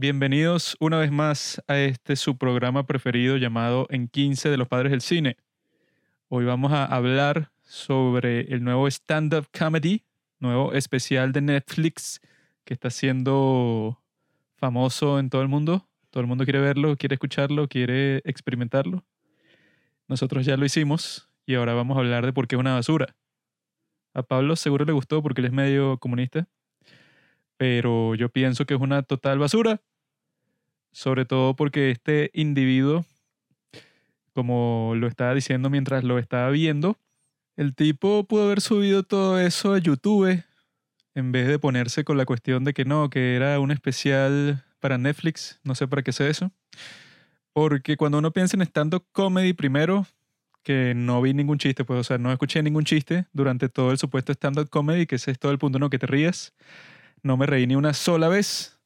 Bienvenidos una vez más a este su programa preferido llamado En 15 de los Padres del Cine. Hoy vamos a hablar sobre el nuevo stand-up comedy, nuevo especial de Netflix que está siendo famoso en todo el mundo. Todo el mundo quiere verlo, quiere escucharlo, quiere experimentarlo. Nosotros ya lo hicimos y ahora vamos a hablar de por qué es una basura. A Pablo seguro le gustó porque él es medio comunista, pero yo pienso que es una total basura. Sobre todo porque este individuo, como lo estaba diciendo mientras lo estaba viendo, el tipo pudo haber subido todo eso a YouTube en vez de ponerse con la cuestión de que no, que era un especial para Netflix, no sé para qué sea eso. Porque cuando uno piensa en stand-up comedy, primero, que no vi ningún chiste, pues, o sea, no escuché ningún chiste durante todo el supuesto stand-up comedy, que ese es todo el punto, no, que te rías. No me reí ni una sola vez.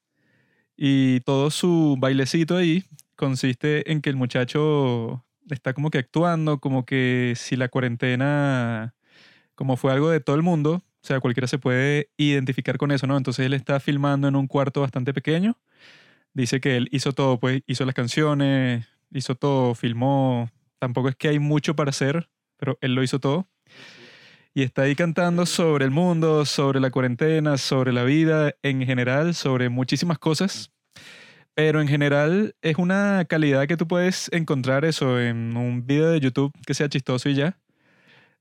Y todo su bailecito ahí consiste en que el muchacho está como que actuando, como que si la cuarentena, como fue algo de todo el mundo, o sea, cualquiera se puede identificar con eso, ¿no? Entonces él está filmando en un cuarto bastante pequeño. Dice que él hizo todo, pues hizo las canciones, hizo todo, filmó. Tampoco es que hay mucho para hacer, pero él lo hizo todo. Y está ahí cantando sobre el mundo, sobre la cuarentena, sobre la vida en general, sobre muchísimas cosas. Pero en general es una calidad que tú puedes encontrar eso en un video de YouTube que sea chistoso y ya.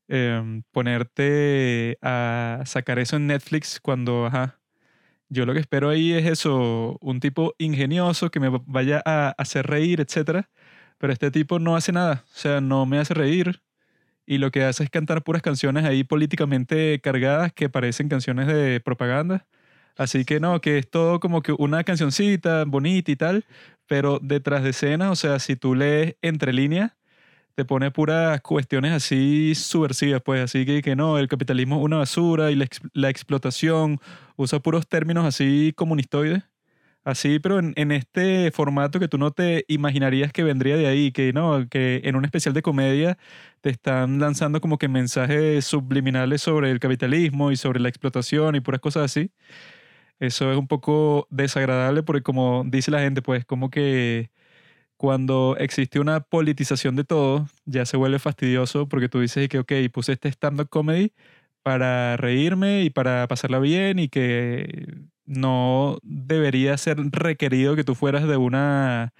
Em, ponerte a sacar eso en Netflix cuando, ajá, yo lo que espero ahí es eso, un tipo ingenioso que me vaya a hacer reír, etc. Pero este tipo no hace nada, o sea, no me hace reír y lo que hace es cantar puras canciones ahí políticamente cargadas que parecen canciones de propaganda. Así que no, que es todo como que una cancioncita bonita y tal, pero detrás de escena, o sea, si tú lees entre líneas, te pone puras cuestiones así subversivas, pues así que, que no, el capitalismo es una basura y la, la explotación, usa puros términos así comunistoides, así, pero en, en, este formato que tú no te imaginarías que vendría de ahí, que no, que en un especial de comedia te están lanzando como que mensajes subliminales sobre el capitalismo y sobre la explotación y puras cosas así. Eso es un poco desagradable porque como dice la gente, pues como que cuando existe una politización de todo, ya se vuelve fastidioso porque tú dices que, ok, puse este stand-up comedy para reírme y para pasarla bien y que no debería ser requerido que tú fueras de una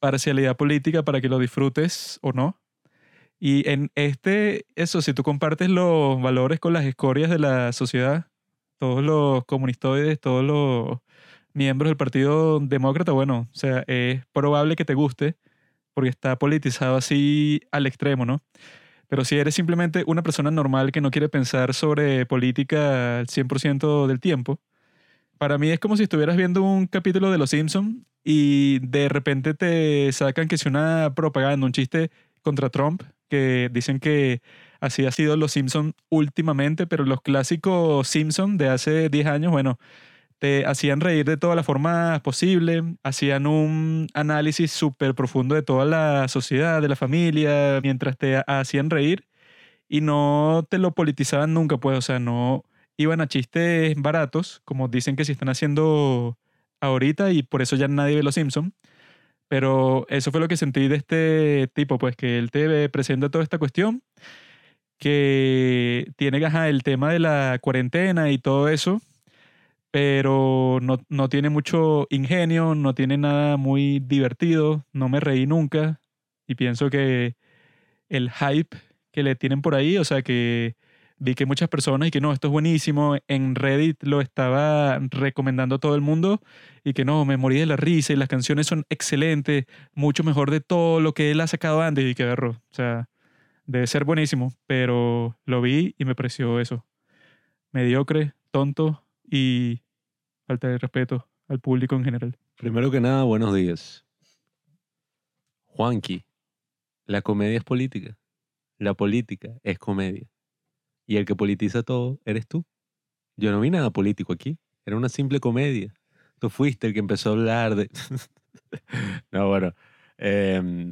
parcialidad política para que lo disfrutes o no. Y en este, eso, si tú compartes los valores con las escorias de la sociedad, todos los comunistoides, todos los miembros del Partido Demócrata, bueno, o sea, es probable que te guste porque está politizado así al extremo, ¿no? Pero si eres simplemente una persona normal que no quiere pensar sobre política al 100% del tiempo, para mí es como si estuvieras viendo un capítulo de Los Simpsons y de repente te sacan que es una propaganda, un chiste contra Trump, que dicen que así ha sido Los Simpsons últimamente, pero los clásicos Simpsons de hace 10 años, bueno, te hacían reír de todas las formas posibles, hacían un análisis súper profundo de toda la sociedad, de la familia, mientras te hacían reír y no te lo politizaban nunca, pues, o sea, no iban a chistes baratos, como dicen que se están haciendo ahorita y por eso ya nadie ve Los Simpsons. Pero eso fue lo que sentí de este tipo, pues que él te presenta toda esta cuestión, que tiene el tema de la cuarentena y todo eso, pero no, no, tiene mucho ingenio, no tiene nada muy divertido, no me reí nunca y pienso que el hype que le tienen por ahí, o sea que vi que muchas personas y que no, esto es buenísimo, en Reddit lo estaba recomendando todo el mundo y que no, me morí de la risa y las canciones son excelentes, mucho mejor de todo lo que él ha sacado antes y que agarró, o sea, debe ser buenísimo, pero lo vi y me pareció eso, mediocre, tonto y falta de respeto al público en general. Primero que nada, buenos días. Juanqui, la comedia es política. La política es comedia. Y el que politiza todo eres tú. Yo no vi nada político aquí. Era una simple comedia. Tú fuiste el que empezó a hablar de... no, bueno. Eh,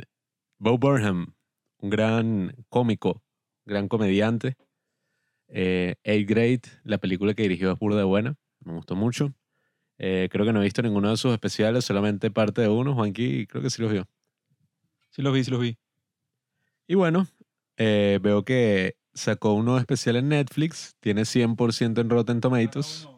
Bo Burnham, un gran cómico, gran comediante. Eh, Eight Great, la película que dirigió es burda de buena. Me gustó mucho. Eh, creo que no he visto ninguno de sus especiales, solamente parte de uno. Juanqui creo que sí los vio. Sí los vi, sí los vi. Y bueno, eh, veo que sacó un nuevo especial en Netflix, tiene 100% en Rotten Tomatoes.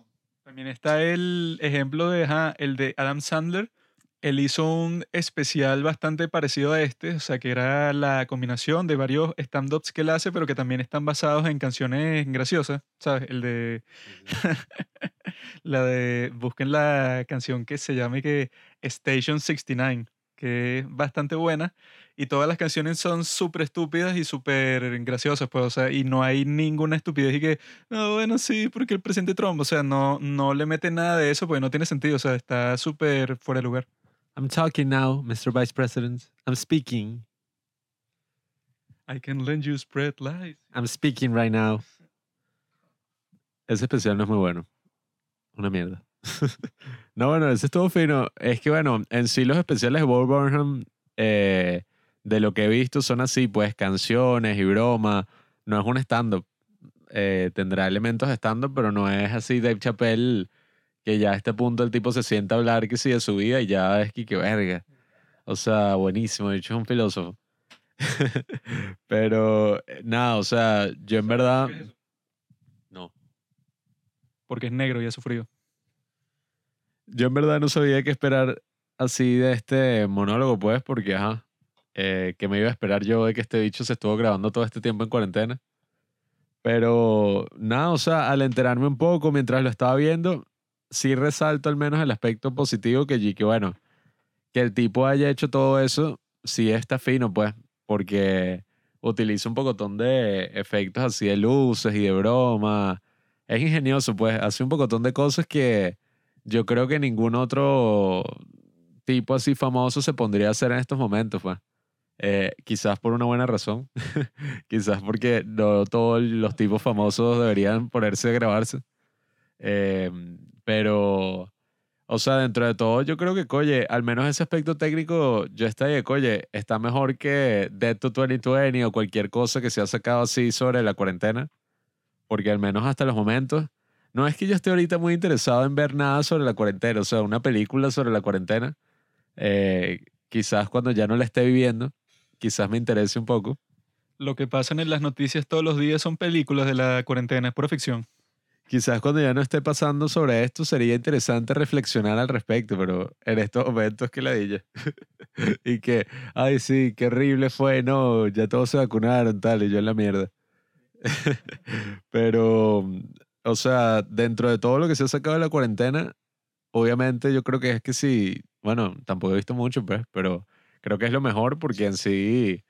También está el ejemplo de ajá, el de Adam Sandler. Él hizo un especial bastante parecido a este, o sea, que era la combinación de varios stand-ups que él hace, pero que también están basados en canciones graciosas, ¿sabes? El de... la de... Busquen la canción que se llama y que Station 69, que es bastante buena y todas las canciones son súper estúpidas y súper graciosas, pues, o sea, y no hay ninguna estupidez y que, no, bueno, sí, porque el presidente Trump, o sea, no, no le mete nada de eso, pues no tiene sentido, o sea, está súper fuera de lugar. I'm talking now, Mr. Vice President. I'm speaking. I can lend you spread lies. I'm speaking right now. Ese especial no es muy bueno. Una mierda. No, bueno, ese estuvo fino. Es que, bueno, en sí los especiales de Bob Burnham eh, de lo que he visto son así, pues canciones y broma. No es un stand-up. Eh, tendrá elementos de stand-up, pero no es así Dave Chappelle, que ya a este punto el tipo se sienta a hablar que sí de su vida y ya es que qué verga. O sea, buenísimo, de hecho es un filósofo. pero eh, nada, o sea, yo en verdad... No. Porque es negro y ha sufrido. Yo en verdad no sabía qué esperar así de este monólogo, pues, porque, ajá, eh, que me iba a esperar yo de que este bicho se estuvo grabando todo este tiempo en cuarentena. Pero nada, o sea, al enterarme un poco mientras lo estaba viendo, sí resalto al menos el aspecto positivo que, que bueno, que el tipo haya hecho todo eso, sí está fino, pues, porque utiliza un pocotón de efectos así de luces y de broma. Es ingenioso, pues, hace un pocotón de cosas que yo creo que ningún otro tipo así famoso se pondría a hacer en estos momentos, pues. Eh, quizás por una buena razón. quizás porque no todos los tipos famosos deberían ponerse a grabarse. Eh, pero, o sea, dentro de todo, yo creo que, oye, al menos ese aspecto técnico, yo estaría, oye, está mejor que Dead to 2020 o cualquier cosa que se ha sacado así sobre la cuarentena. Porque al menos hasta los momentos, no es que yo esté ahorita muy interesado en ver nada sobre la cuarentena, o sea, una película sobre la cuarentena. Eh, quizás cuando ya no la esté viviendo, quizás me interese un poco. Lo que pasan en las noticias todos los días son películas de la cuarentena, es pura ficción. Quizás cuando ya no esté pasando sobre esto sería interesante reflexionar al respecto, pero en estos momentos que la dilla. y que, ay, sí, qué horrible fue, no, ya todos se vacunaron, tal, y yo en la mierda. pero, o sea, dentro de todo lo que se ha sacado de la cuarentena, obviamente yo creo que es que sí, bueno, tampoco he visto mucho, pues, pero creo que es lo mejor porque en sí,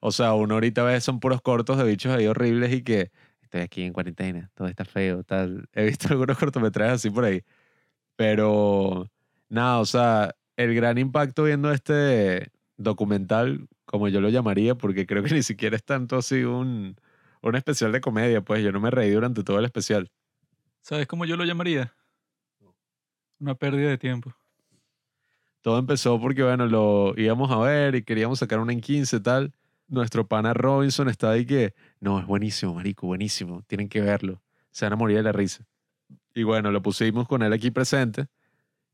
o sea, uno ahorita ve son puros cortos de bichos ahí horribles y que estoy aquí en cuarentena, todo está feo, tal. He visto algunos cortometrajes así por ahí. Pero nada, o sea, el gran impacto viendo este documental, como yo lo llamaría, porque creo que ni siquiera es tanto así un, un especial de comedia, pues yo no me reí durante todo el especial. ¿Sabes cómo yo lo llamaría? Una pérdida de tiempo. Todo empezó porque, bueno, lo íbamos a ver y queríamos sacar una en 15 tal. Nuestro pana Robinson está ahí que, no, es buenísimo, marico, buenísimo, tienen que verlo. Se van a morir de la risa. Y bueno, lo pusimos con él aquí presente.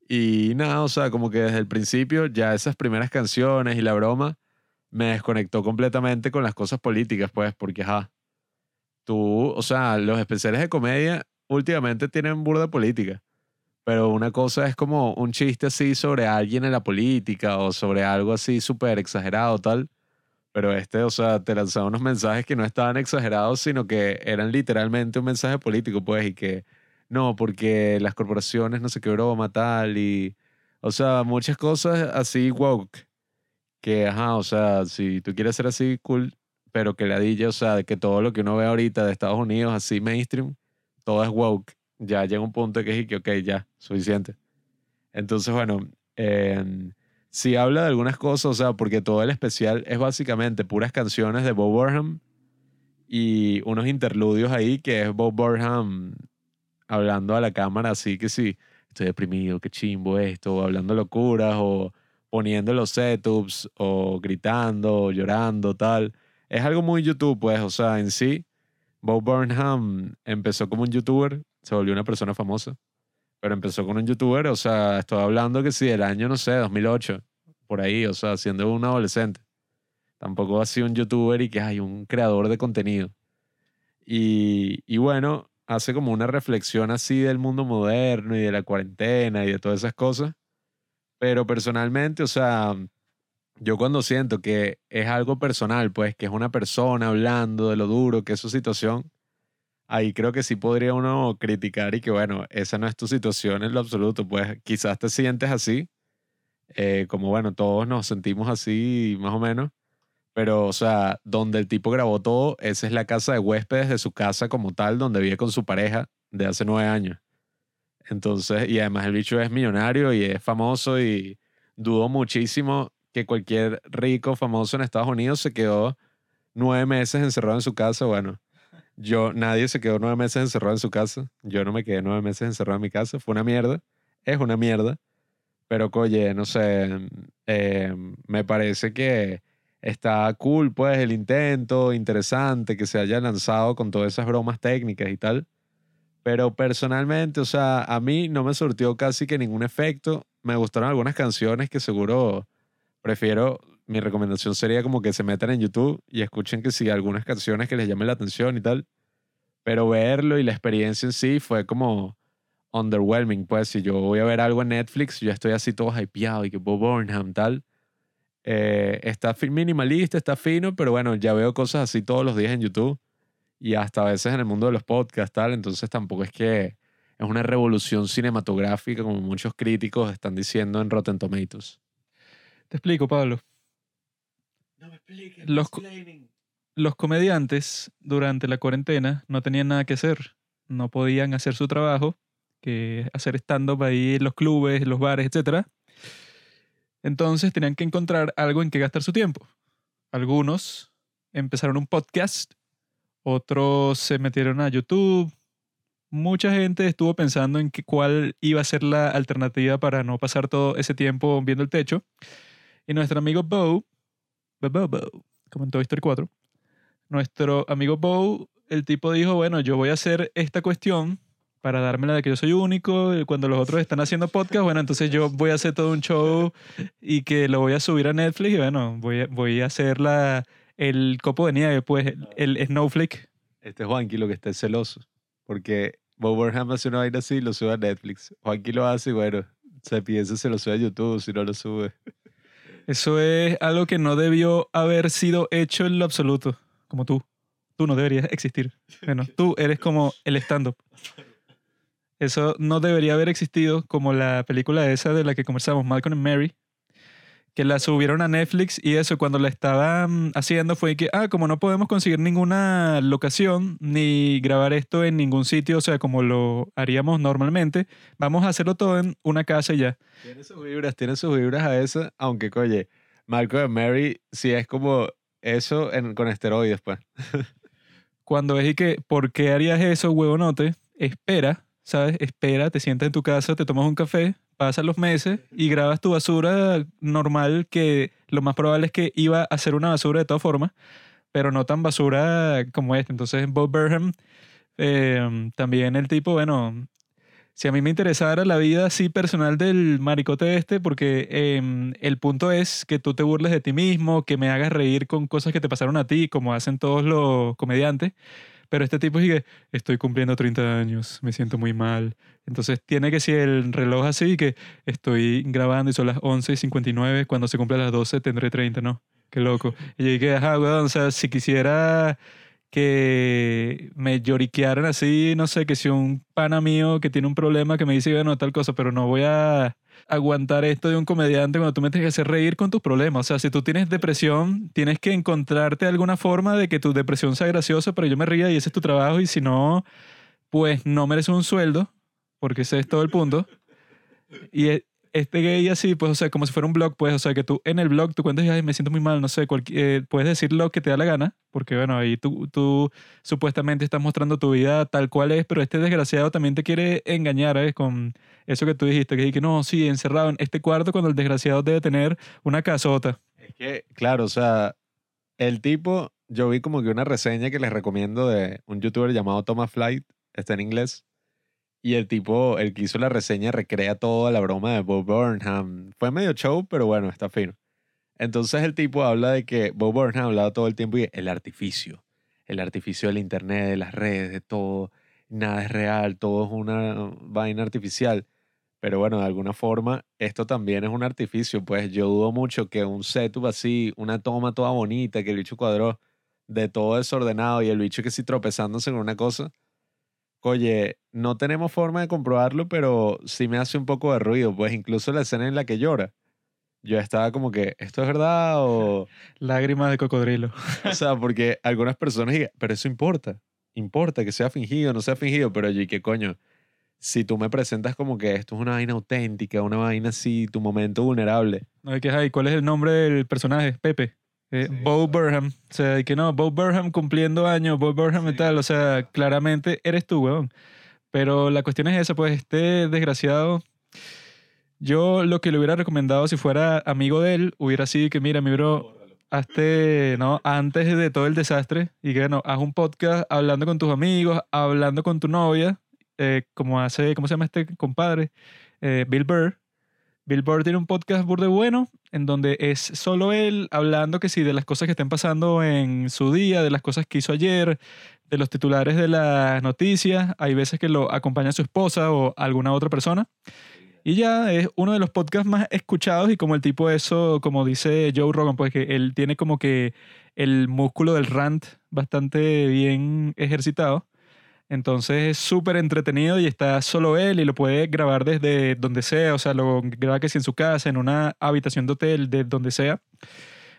Y nada, o sea, como que desde el principio ya esas primeras canciones y la broma me desconectó completamente con las cosas políticas, pues, porque, ajá, tú, o sea, los especiales de comedia últimamente tienen burda política. Pero una cosa es como un chiste así sobre alguien en la política o sobre algo así súper exagerado, tal. Pero este, o sea, te lanzaba unos mensajes que no estaban exagerados, sino que eran literalmente un mensaje político, pues, y que no, porque las corporaciones no sé qué broma, tal, y. O sea, muchas cosas así woke. Que, ajá, o sea, si tú quieres ser así cool, pero que la DJ, o sea, de que todo lo que uno ve ahorita de Estados Unidos, así mainstream, todo es woke ya llega un punto que es que, ok, ya, suficiente. Entonces, bueno, si habla de algunas cosas, o sea, porque todo el especial es básicamente puras canciones de Bob Burnham y unos interludios ahí que es Bob Burnham hablando a la cámara así que sí, estoy deprimido, qué chimbo esto, o hablando locuras, o poniendo los setups, o gritando, o llorando, tal. Es algo muy YouTube, pues, o sea, en sí, Bob Burnham empezó como un youtuber se volvió una persona famosa. Pero empezó con un youtuber, o sea, estoy hablando que sí, del año, no sé, 2008, por ahí, o sea, siendo un adolescente. Tampoco ha sido un youtuber y que hay un creador de contenido. Y, y bueno, hace como una reflexión así del mundo moderno y de la cuarentena y de todas esas cosas. Pero personalmente, o sea, yo cuando siento que es algo personal, pues que es una persona hablando de lo duro que es su situación, ahí creo que sí podría uno criticar y que bueno, esa no es tu situación en lo absoluto, pues quizás te sientes así, eh, como bueno, todos nos sentimos así más o menos, pero o sea, donde el tipo grabó todo, esa es la casa de huéspedes de su casa como tal, donde vive con su pareja de hace nueve años. Entonces, y además el bicho es millonario y es famoso y dudo muchísimo que cualquier rico famoso en Estados Unidos se quedó nueve meses encerrado en su casa. Bueno, yo, nadie se quedó nueve meses encerrado en su casa. Yo no me quedé nueve meses encerrado en mi casa. Fue una mierda. Es una mierda. Pero, oye, no sé, eh, me parece que está cool, pues, el intento, interesante que se haya lanzado con todas esas bromas técnicas y tal. Pero personalmente, o sea, a mí no me surtió casi que ningún efecto. Me gustaron algunas canciones que seguro prefiero, mi recomendación sería como que se metan en YouTube y escuchen que sí, algunas canciones que les llamen la atención y tal. Pero verlo y la experiencia en sí fue como underwhelming. Pues si yo voy a ver algo en Netflix, yo estoy así todo hypeado y que Bob Burnham tal. Eh, está minimalista, está fino, pero bueno, ya veo cosas así todos los días en YouTube y hasta a veces en el mundo de los podcasts, tal. Entonces tampoco es que es una revolución cinematográfica como muchos críticos están diciendo en Rotten Tomatoes. Te explico, Pablo. No me expliques. Los, los comediantes durante la cuarentena no tenían nada que hacer. No podían hacer su trabajo, que hacer stand-up ahí en los clubes, en los bares, etc. Entonces tenían que encontrar algo en que gastar su tiempo. Algunos empezaron un podcast, otros se metieron a YouTube. Mucha gente estuvo pensando en que cuál iba a ser la alternativa para no pasar todo ese tiempo viendo el techo. Y nuestro amigo Bo, Bo, Bo, Bo, como en Toy Story 4, nuestro amigo Bo, el tipo dijo, bueno, yo voy a hacer esta cuestión para dármela de que yo soy único, y cuando los otros están haciendo podcast, bueno, entonces yo voy a hacer todo un show y que lo voy a subir a Netflix y bueno, voy a, voy a hacer la, el copo de nieve, pues, el, el snowflake. Este es Juanqui lo que está celoso, porque Bob Burnham hace una vaina así y lo sube a Netflix. Juanqui lo hace y bueno, se piensa se lo sube a YouTube si no lo sube. Eso es algo que no debió haber sido hecho en lo absoluto, como tú. Tú no deberías existir. Bueno, tú eres como el stand-up. Eso no debería haber existido como la película esa de la que conversamos, Malcolm and Mary, que la subieron a Netflix y eso cuando la estaban haciendo fue que, ah, como no podemos conseguir ninguna locación ni grabar esto en ningún sitio, o sea, como lo haríamos normalmente, vamos a hacerlo todo en una casa y ya. Tiene sus vibras, tiene sus vibras a eso, aunque, oye, Malcolm and Mary sí es como eso en, con esteroides, pues. Cuando es y que, ¿por qué harías eso, huevonote? Espera, ¿sabes? Espera, te sientas en tu casa, te tomas un café, pasan los meses y grabas tu basura normal, que lo más probable es que iba a ser una basura de todas formas, pero no tan basura como esta. Entonces, Bob Burnham, eh, también el tipo, bueno, si a mí me interesara la vida así personal del maricote este, porque eh, el punto es que tú te burles de ti mismo, que me hagas reír con cosas que te pasaron a ti, como hacen todos los comediantes. Pero este tipo sigue, estoy cumpliendo 30 años, me siento muy mal. Entonces tiene que ser el reloj así, que estoy grabando y son las 11 y 59, cuando se cumple las 12 tendré 30, ¿no? Qué loco. Y yo dije, ajá, weón, o sea, si quisiera que me lloriquearan así, no sé, que si un pana mío que tiene un problema que me dice, bueno, tal cosa, pero no voy a aguantar esto de un comediante cuando tú me tienes que hacer reír con tus problemas. O sea, si tú tienes depresión, tienes que encontrarte alguna forma de que tu depresión sea graciosa, pero yo me ría y ese es tu trabajo y si no, pues no mereces un sueldo, porque ese es todo el punto. Y e- este gay así, pues, o sea, como si fuera un blog, pues, o sea, que tú en el blog tú cuentas, ay, me siento muy mal, no sé, eh, puedes decir lo que te da la gana, porque bueno, ahí tú, tú supuestamente estás mostrando tu vida tal cual es, pero este desgraciado también te quiere engañar, ¿eh? Con eso que tú dijiste, que, que no, sí, encerrado en este cuarto cuando el desgraciado debe tener una casota. Es que, claro, o sea, el tipo, yo vi como que una reseña que les recomiendo de un youtuber llamado Thomas Flight, está en inglés, Y el tipo, el que hizo la reseña, recrea toda la broma de Bob Burnham. Fue medio show, pero bueno, está fino. Entonces el tipo habla de que Bob Burnham ha hablado todo el tiempo y el artificio. El artificio del internet, de las redes, de todo. Nada es real, todo es una vaina artificial. Pero bueno, de alguna forma, esto también es un artificio. Pues yo dudo mucho que un setup así, una toma toda bonita, que el bicho cuadró de todo desordenado y el bicho que sí tropezándose en una cosa Oye, no tenemos forma de comprobarlo, pero sí me hace un poco de ruido, pues incluso la escena en la que llora. Yo estaba como que, ¿esto es verdad o...? Lágrimas de cocodrilo. O sea, porque algunas personas digan, pero eso importa. Importa que sea fingido, no sea fingido, pero yo, ¿qué coño? Si tú me presentas como que esto es una vaina auténtica, una vaina así, tu momento vulnerable. No, ¿qué hay? ¿Cuál es el nombre del personaje? Pepe. Eh, Bo Burnham. O sea, que no, Bo Burnham cumpliendo años, Bo Burnham y tal. O sea, claramente eres tú, weón. Pero la cuestión es esa, pues este desgraciado. Yo lo que le hubiera recomendado si fuera amigo de él, hubiera sido que, mira, mi bro, hazte, ¿no? Antes de todo el desastre, y que, no, haz un podcast hablando con tus amigos, hablando con tu novia, eh, como hace, ¿cómo se llama este compadre? Eh, Bill Burr. Bill Burr tiene un podcast burde bueno en donde es solo él hablando que sí de las cosas que estén pasando en su día, de las cosas que hizo ayer, de los titulares de las noticias. Hay veces que lo acompaña su esposa o alguna otra persona. Y ya es uno de los podcasts más escuchados y como el tipo eso, como dice Joe Rogan, pues que él tiene como que el músculo del rant bastante bien ejercitado. Entonces es súper entretenido y está solo él y lo puede grabar desde donde sea, o sea, lo graba que si en su casa, en una habitación de hotel, de donde sea.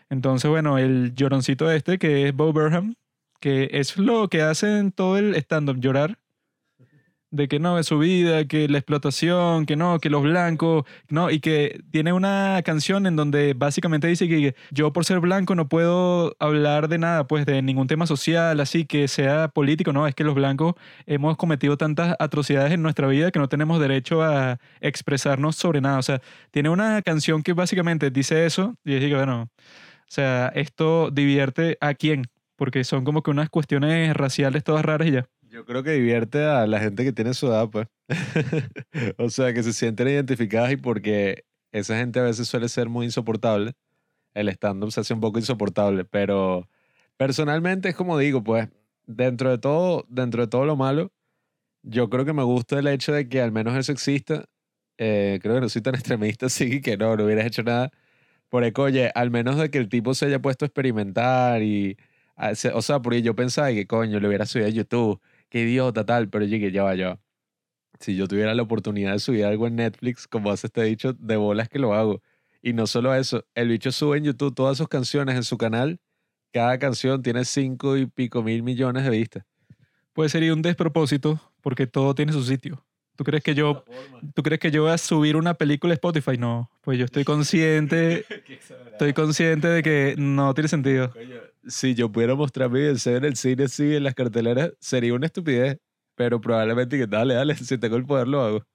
Entonces, bueno, el lloroncito este, que es Bo Burnham, que es lo que hace en todo el stand-up, llorar de que no, es su vida, que la explotación, que no, que los blancos, no, y que tiene una canción en donde básicamente dice que yo por ser blanco no puedo hablar de nada, pues de ningún tema social, así que sea político, no, es que los blancos hemos cometido tantas atrocidades en nuestra vida que no tenemos derecho a expresarnos sobre nada, o sea, tiene una canción que básicamente dice eso y dice que bueno, o sea, esto divierte a quién, porque son como que unas cuestiones raciales todas raras y ya. Yo creo que divierte a la gente que tiene su edad, pues. o sea, que se sienten identificadas y porque esa gente a veces suele ser muy insoportable. El stand-up se hace un poco insoportable, pero personalmente es como digo, pues, dentro de todo, dentro de todo lo malo, yo creo que me gusta el hecho de que al menos eso exista. Eh, creo que no soy tan extremista, sí, que no, no hubieras hecho nada. Por eco, oye, al menos de que el tipo se haya puesto a experimentar y... O sea, porque yo pensaba que, coño, le hubiera subido a YouTube qué idiota, tal, pero llegué, ya va, ya Si yo tuviera la oportunidad de subir algo en Netflix, como hace este dicho, de bolas que lo hago. Y no solo eso, el bicho sube en YouTube todas sus canciones en su canal. Cada canción tiene cinco y pico mil millones de vistas. Pues sería un despropósito porque todo tiene su sitio. ¿Tú crees que yo, ¿tú crees que yo voy a subir una película a Spotify? No, pues yo estoy consciente, estoy consciente de que no tiene sentido si yo pudiera mostrar mi deseo en el cine, sí, en las carteleras, sería una estupidez. Pero probablemente que dale, dale, si tengo el poder lo hago.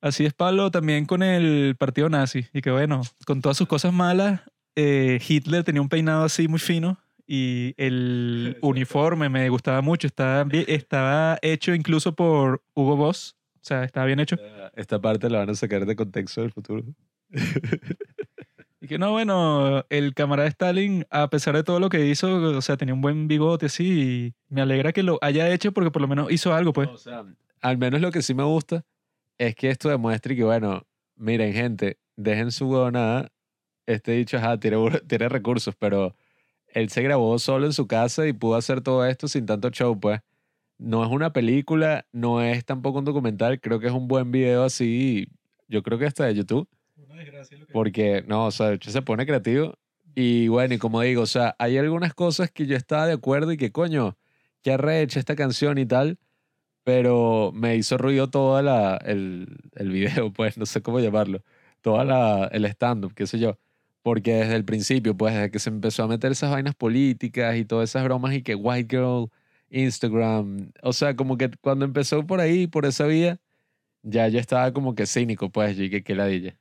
Así es Pablo también con el partido nazi. Y que bueno, con todas sus cosas malas, eh, Hitler tenía un peinado así muy fino y el uniforme me gustaba mucho. Estaba, estaba hecho incluso por Hugo Boss. O sea, estaba bien hecho. Esta parte la van a sacar de contexto del futuro. Que no, bueno, el camarada Stalin, a pesar de todo lo que hizo, o sea, tenía un buen bigote así y me alegra que lo haya hecho porque por lo menos hizo algo, pues. O sea, al menos lo que sí me gusta es que esto demuestre que, bueno, miren, gente, dejen su huevonada. Este dicho, ajá, tiene, tiene recursos, pero él se grabó solo en su casa y pudo hacer todo esto sin tanto show, pues. No es una película, no es tampoco un documental, creo que es un buen video así, yo creo que hasta de YouTube porque, no, o sea, se pone creativo. Y bueno, y como digo, o sea, hay algunas cosas que yo estaba de acuerdo y que, coño, que arrecha esta canción y tal, pero me hizo ruido todo la, el, el video, pues, no sé cómo llamarlo, toda la, el stand-up, qué sé yo. Porque desde el principio, pues, desde que se empezó a meter esas vainas políticas y todas esas bromas y que White Girl, Instagram, o sea, como que cuando empezó por ahí, por esa vía, ya yo estaba como que cínico, pues, y que, que la dije.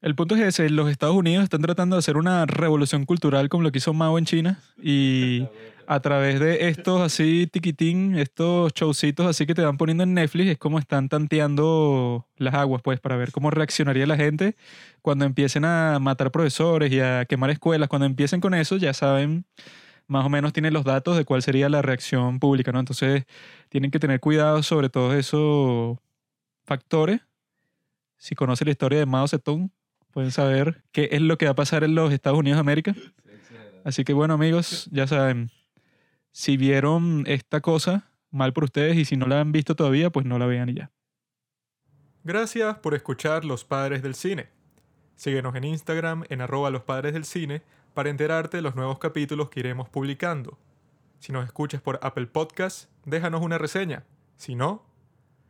El punto es ese, los Estados Unidos están tratando de hacer una revolución cultural como lo que hizo Mao en China y a través de estos así tiquitín, estos showcitos así que te van poniendo en Netflix, es como están tanteando las aguas pues para ver cómo reaccionaría la gente cuando empiecen a matar profesores y a quemar escuelas, cuando empiecen con eso ya saben más o menos tienen los datos de cuál sería la reacción pública, ¿no? Entonces tienen que tener cuidado sobre todos esos factores. Si conocen la historia de Mao Zedong, pueden saber qué es lo que va a pasar en los Estados Unidos de América. Así que bueno amigos, ya saben, si vieron esta cosa, mal por ustedes y si no la han visto todavía, pues no la vean y ya. Gracias por escuchar Los Padres del Cine. Síguenos en Instagram en arroba los padres del cine para enterarte de los nuevos capítulos que iremos publicando. Si nos escuchas por Apple Podcast, déjanos una reseña. Si no,